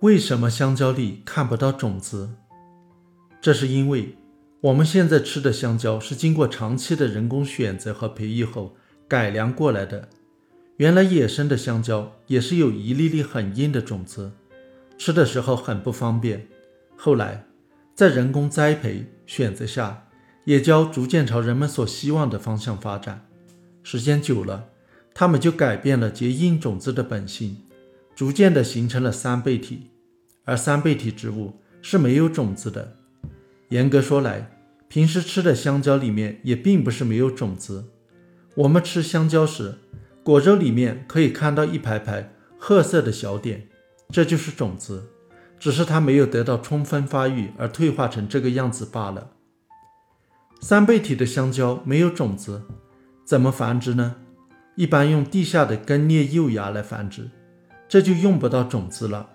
为什么香蕉里看不到种子？这是因为我们现在吃的香蕉是经过长期的人工选择和培育后改良过来的。原来野生的香蕉也是有一粒粒很硬的种子，吃的时候很不方便。后来在人工栽培选择下，野蕉逐渐朝人们所希望的方向发展。时间久了，它们就改变了结硬种子的本性，逐渐的形成了三倍体。而三倍体植物是没有种子的。严格说来，平时吃的香蕉里面也并不是没有种子。我们吃香蕉时，果肉里面可以看到一排排褐色的小点，这就是种子，只是它没有得到充分发育而退化成这个样子罢了。三倍体的香蕉没有种子。怎么繁殖呢？一般用地下的根叶幼芽来繁殖，这就用不到种子了。